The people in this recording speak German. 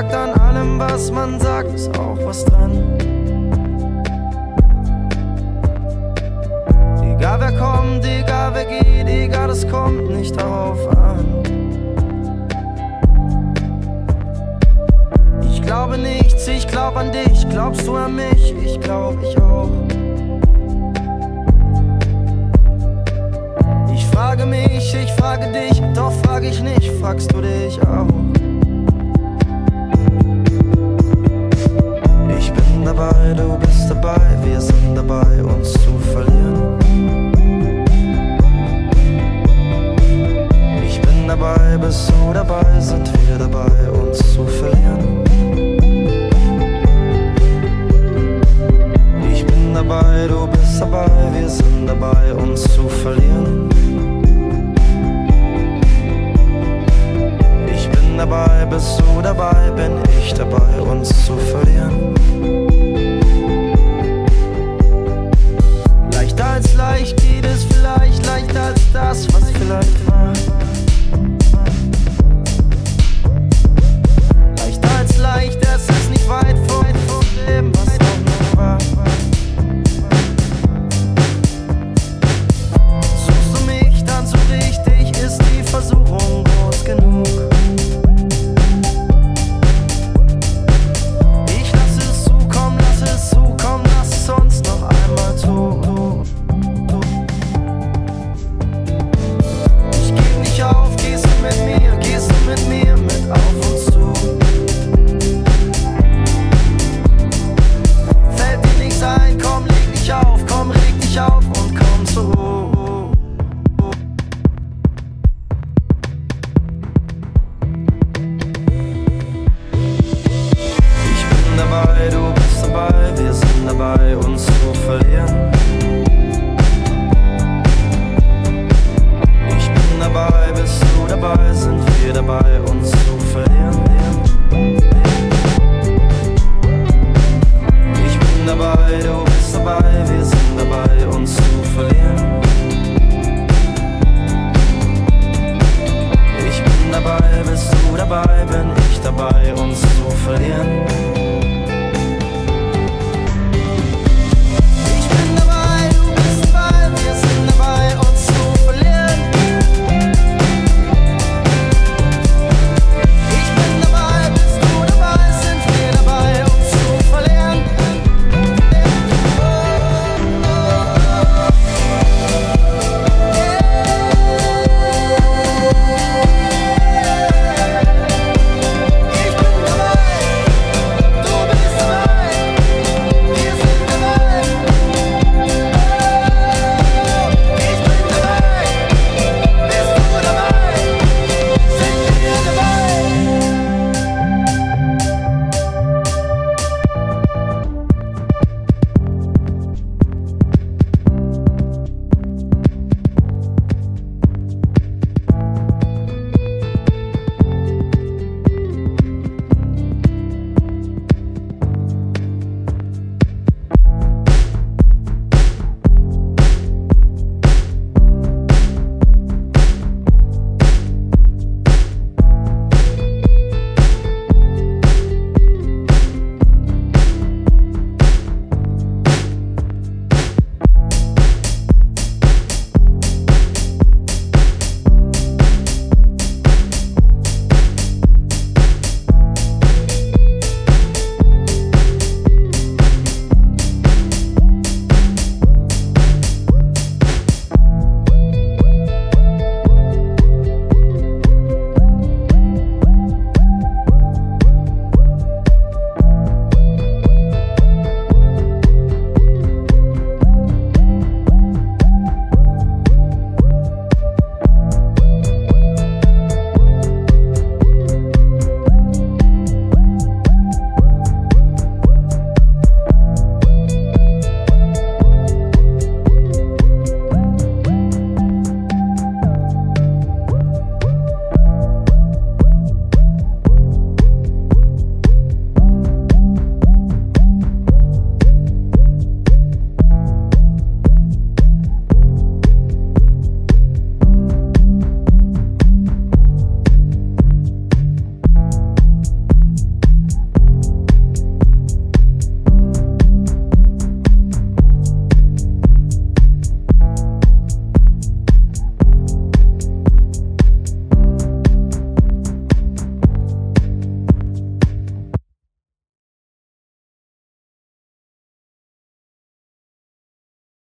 sagt, an allem, was man sagt, ist auch was dran. Egal wer kommt, egal wer geht, egal, es kommt nicht darauf an. Ich glaube nichts, ich glaub an dich, glaubst du an mich, ich glaub ich auch. Ich frage mich, ich frage dich, doch frage ich nicht, fragst du dich auch. Dabei, du bist dabei, wir sind dabei, uns zu verlieren. Ich bin dabei, bist du dabei, sind wir dabei, uns zu verlieren. Ich bin dabei, du bist dabei, wir sind dabei, uns zu verlieren. Dabei, bist du dabei, bin ich dabei, uns zu verlieren.